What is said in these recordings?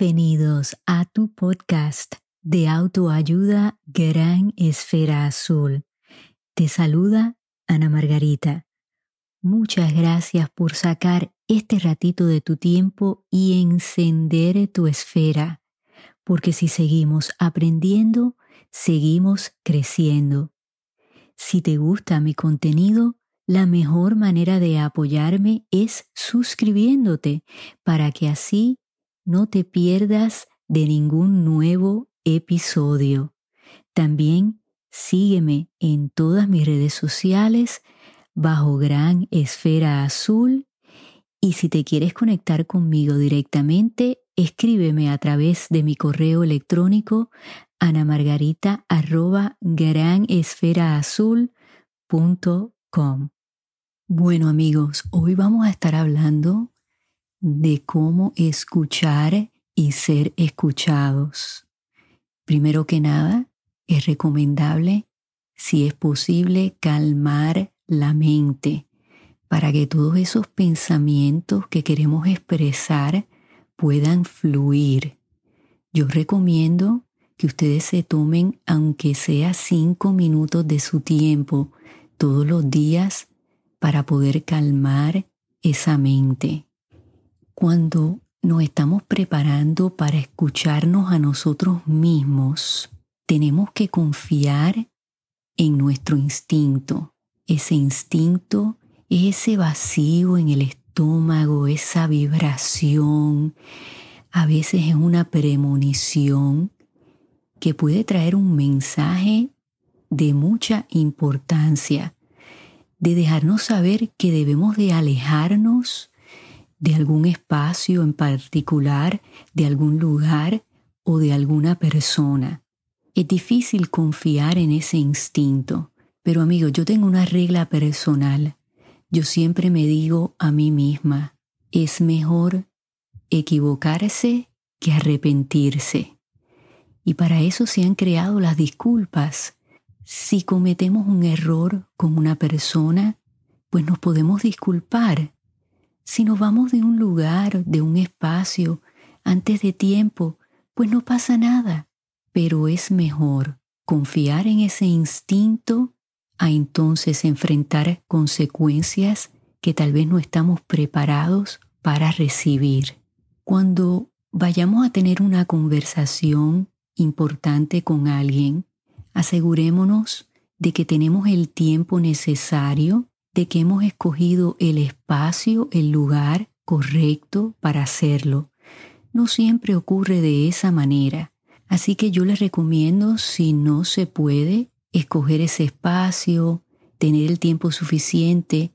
Bienvenidos a tu podcast de autoayuda Gran Esfera Azul. Te saluda Ana Margarita. Muchas gracias por sacar este ratito de tu tiempo y encender tu esfera, porque si seguimos aprendiendo, seguimos creciendo. Si te gusta mi contenido, la mejor manera de apoyarme es suscribiéndote para que así no te pierdas de ningún nuevo episodio. También sígueme en todas mis redes sociales bajo Gran Esfera Azul y si te quieres conectar conmigo directamente, escríbeme a través de mi correo electrónico anamargarita arroba Bueno amigos, hoy vamos a estar hablando de cómo escuchar y ser escuchados. Primero que nada, es recomendable, si es posible, calmar la mente para que todos esos pensamientos que queremos expresar puedan fluir. Yo recomiendo que ustedes se tomen, aunque sea cinco minutos de su tiempo todos los días, para poder calmar esa mente. Cuando nos estamos preparando para escucharnos a nosotros mismos, tenemos que confiar en nuestro instinto. Ese instinto es ese vacío en el estómago, esa vibración, a veces es una premonición que puede traer un mensaje de mucha importancia, de dejarnos saber que debemos de alejarnos de algún espacio en particular, de algún lugar o de alguna persona. Es difícil confiar en ese instinto, pero amigo, yo tengo una regla personal. Yo siempre me digo a mí misma, es mejor equivocarse que arrepentirse. Y para eso se han creado las disculpas. Si cometemos un error con una persona, pues nos podemos disculpar si nos vamos de un lugar, de un espacio, antes de tiempo, pues no pasa nada. Pero es mejor confiar en ese instinto a entonces enfrentar consecuencias que tal vez no estamos preparados para recibir. Cuando vayamos a tener una conversación importante con alguien, asegurémonos de que tenemos el tiempo necesario de que hemos escogido el espacio, el lugar correcto para hacerlo. No siempre ocurre de esa manera, así que yo les recomiendo, si no se puede, escoger ese espacio, tener el tiempo suficiente,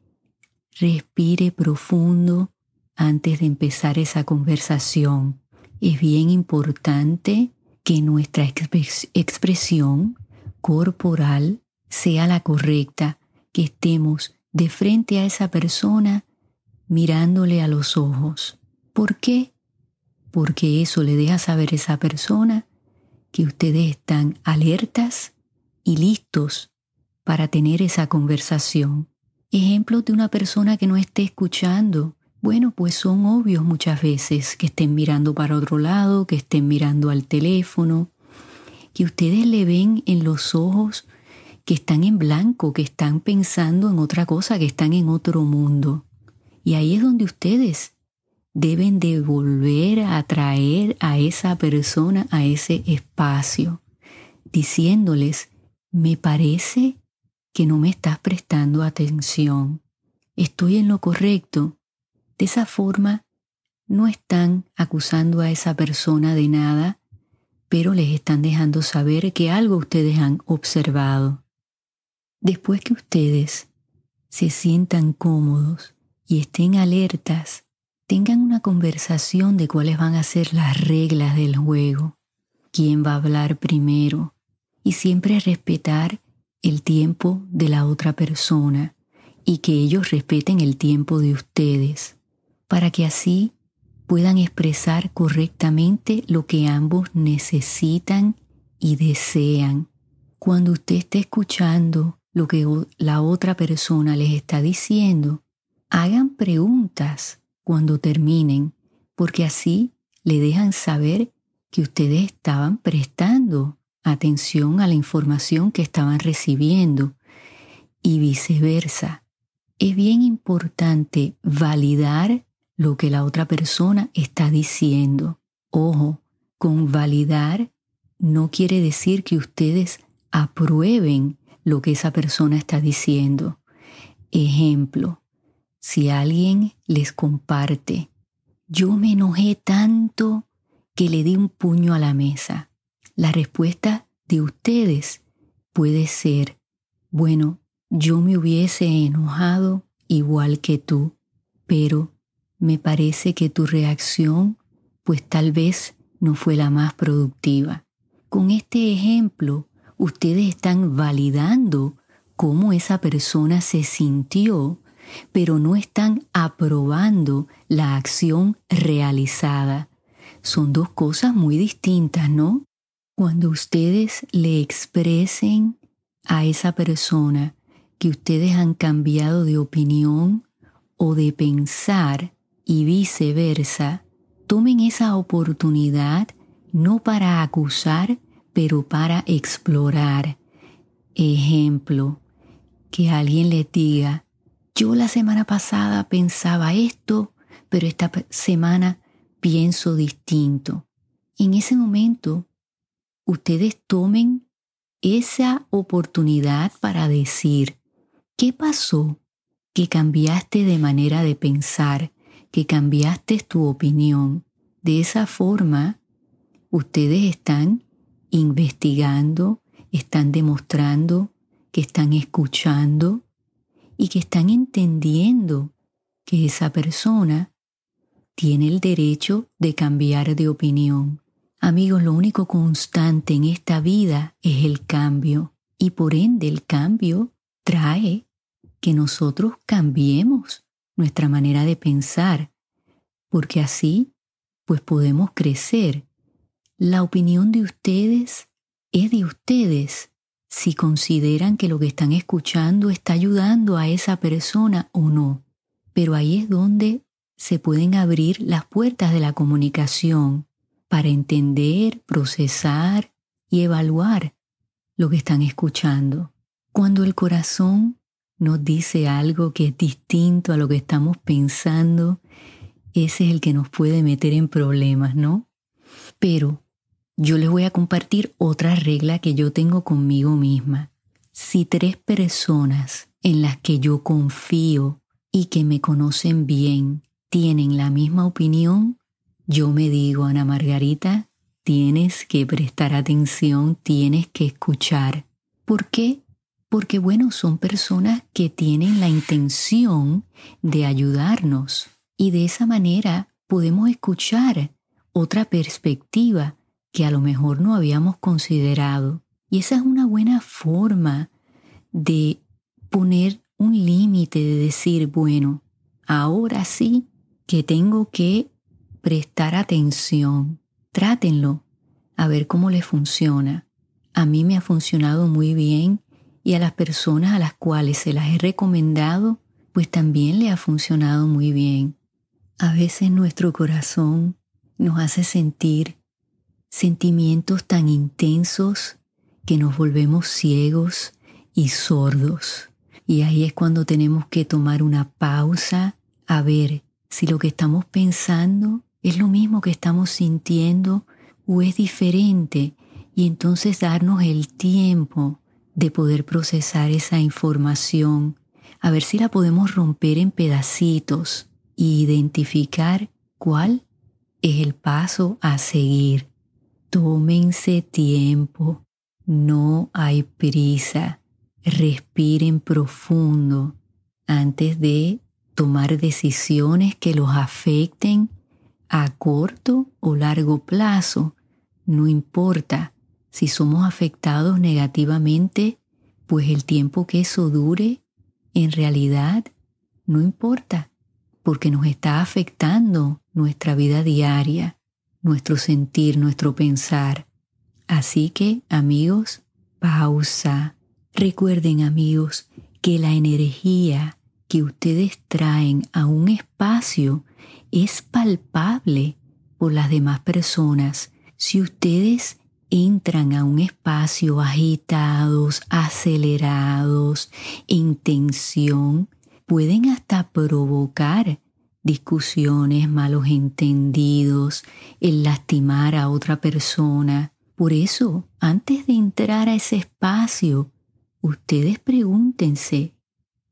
respire profundo antes de empezar esa conversación. Es bien importante que nuestra expresión corporal sea la correcta, que estemos de frente a esa persona mirándole a los ojos. ¿Por qué? Porque eso le deja saber a esa persona que ustedes están alertas y listos para tener esa conversación. Ejemplo de una persona que no esté escuchando. Bueno, pues son obvios muchas veces que estén mirando para otro lado, que estén mirando al teléfono, que ustedes le ven en los ojos que están en blanco, que están pensando en otra cosa, que están en otro mundo. Y ahí es donde ustedes deben de volver a atraer a esa persona a ese espacio, diciéndoles, me parece que no me estás prestando atención, estoy en lo correcto. De esa forma, no están acusando a esa persona de nada, pero les están dejando saber que algo ustedes han observado. Después que ustedes se sientan cómodos y estén alertas, tengan una conversación de cuáles van a ser las reglas del juego, quién va a hablar primero y siempre respetar el tiempo de la otra persona y que ellos respeten el tiempo de ustedes, para que así puedan expresar correctamente lo que ambos necesitan y desean. Cuando usted esté escuchando lo que la otra persona les está diciendo, hagan preguntas cuando terminen, porque así le dejan saber que ustedes estaban prestando atención a la información que estaban recibiendo y viceversa. Es bien importante validar lo que la otra persona está diciendo. Ojo, con validar no quiere decir que ustedes aprueben lo que esa persona está diciendo. Ejemplo, si alguien les comparte, yo me enojé tanto que le di un puño a la mesa. La respuesta de ustedes puede ser, bueno, yo me hubiese enojado igual que tú, pero me parece que tu reacción pues tal vez no fue la más productiva. Con este ejemplo, ustedes están validando cómo esa persona se sintió, pero no están aprobando la acción realizada. Son dos cosas muy distintas, ¿no? Cuando ustedes le expresen a esa persona que ustedes han cambiado de opinión o de pensar y viceversa, tomen esa oportunidad no para acusar, pero para explorar. Ejemplo, que alguien le diga, yo la semana pasada pensaba esto, pero esta semana pienso distinto. En ese momento, ustedes tomen esa oportunidad para decir, ¿qué pasó? Que cambiaste de manera de pensar, que cambiaste tu opinión. De esa forma, ustedes están investigando, están demostrando que están escuchando y que están entendiendo que esa persona tiene el derecho de cambiar de opinión. Amigos, lo único constante en esta vida es el cambio y por ende el cambio trae que nosotros cambiemos nuestra manera de pensar, porque así pues podemos crecer. La opinión de ustedes es de ustedes si consideran que lo que están escuchando está ayudando a esa persona o no. Pero ahí es donde se pueden abrir las puertas de la comunicación para entender, procesar y evaluar lo que están escuchando. Cuando el corazón nos dice algo que es distinto a lo que estamos pensando, ese es el que nos puede meter en problemas, ¿no? Pero yo les voy a compartir otra regla que yo tengo conmigo misma. Si tres personas en las que yo confío y que me conocen bien tienen la misma opinión, yo me digo, Ana Margarita, tienes que prestar atención, tienes que escuchar. ¿Por qué? Porque, bueno, son personas que tienen la intención de ayudarnos y de esa manera podemos escuchar otra perspectiva que a lo mejor no habíamos considerado. Y esa es una buena forma de poner un límite, de decir, bueno, ahora sí que tengo que prestar atención. Trátenlo a ver cómo les funciona. A mí me ha funcionado muy bien y a las personas a las cuales se las he recomendado, pues también le ha funcionado muy bien. A veces nuestro corazón nos hace sentir sentimientos tan intensos que nos volvemos ciegos y sordos. Y ahí es cuando tenemos que tomar una pausa a ver si lo que estamos pensando es lo mismo que estamos sintiendo o es diferente y entonces darnos el tiempo de poder procesar esa información, a ver si la podemos romper en pedacitos e identificar cuál es el paso a seguir. Tómense tiempo, no hay prisa, respiren profundo antes de tomar decisiones que los afecten a corto o largo plazo. No importa si somos afectados negativamente, pues el tiempo que eso dure, en realidad no importa, porque nos está afectando nuestra vida diaria nuestro sentir, nuestro pensar. Así que, amigos, pausa. Recuerden, amigos, que la energía que ustedes traen a un espacio es palpable por las demás personas. Si ustedes entran a un espacio agitados, acelerados, en tensión, pueden hasta provocar discusiones, malos entendidos, el lastimar a otra persona. Por eso, antes de entrar a ese espacio, ustedes pregúntense,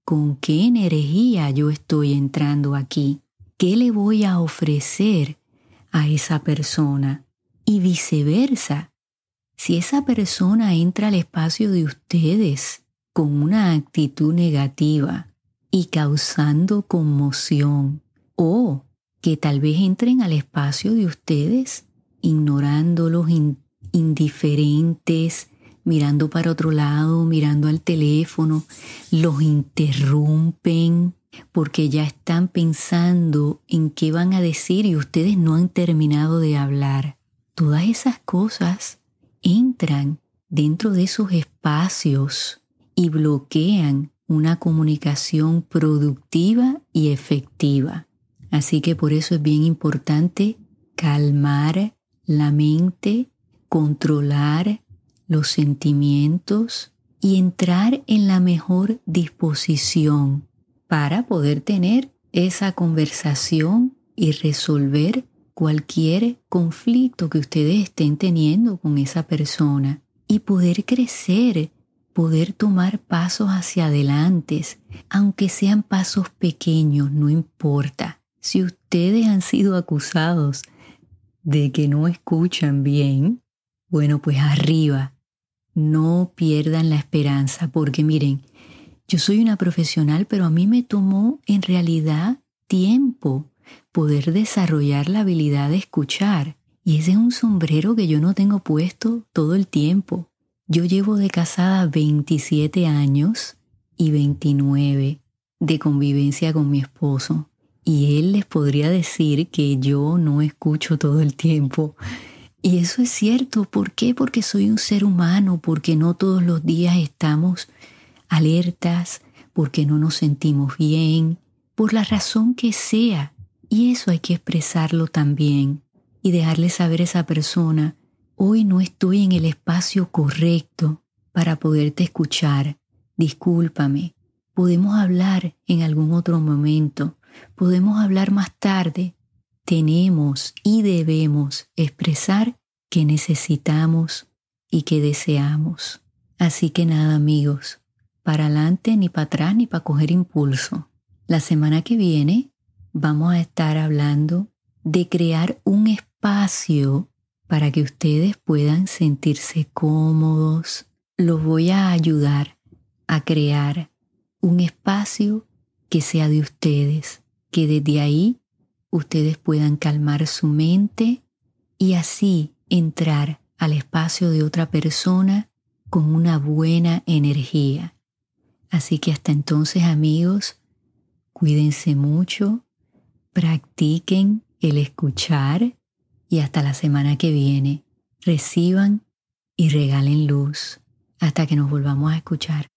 ¿con qué energía yo estoy entrando aquí? ¿Qué le voy a ofrecer a esa persona? Y viceversa, si esa persona entra al espacio de ustedes con una actitud negativa y causando conmoción, o que tal vez entren al espacio de ustedes ignorándolos, indiferentes, mirando para otro lado, mirando al teléfono, los interrumpen porque ya están pensando en qué van a decir y ustedes no han terminado de hablar. Todas esas cosas entran dentro de esos espacios y bloquean una comunicación productiva y efectiva. Así que por eso es bien importante calmar la mente, controlar los sentimientos y entrar en la mejor disposición para poder tener esa conversación y resolver cualquier conflicto que ustedes estén teniendo con esa persona y poder crecer, poder tomar pasos hacia adelante, aunque sean pasos pequeños, no importa. Si ustedes han sido acusados de que no escuchan bien, bueno, pues arriba, no pierdan la esperanza, porque miren, yo soy una profesional, pero a mí me tomó en realidad tiempo poder desarrollar la habilidad de escuchar. Y ese es un sombrero que yo no tengo puesto todo el tiempo. Yo llevo de casada 27 años y 29 de convivencia con mi esposo. Y él les podría decir que yo no escucho todo el tiempo. Y eso es cierto. ¿Por qué? Porque soy un ser humano, porque no todos los días estamos alertas, porque no nos sentimos bien, por la razón que sea. Y eso hay que expresarlo también y dejarle saber a esa persona, hoy no estoy en el espacio correcto para poderte escuchar. Discúlpame. Podemos hablar en algún otro momento. Podemos hablar más tarde. Tenemos y debemos expresar que necesitamos y que deseamos. Así que nada amigos, para adelante ni para atrás ni para coger impulso. La semana que viene vamos a estar hablando de crear un espacio para que ustedes puedan sentirse cómodos. Los voy a ayudar a crear un espacio que sea de ustedes, que desde ahí ustedes puedan calmar su mente y así entrar al espacio de otra persona con una buena energía. Así que hasta entonces amigos, cuídense mucho, practiquen el escuchar y hasta la semana que viene reciban y regalen luz hasta que nos volvamos a escuchar.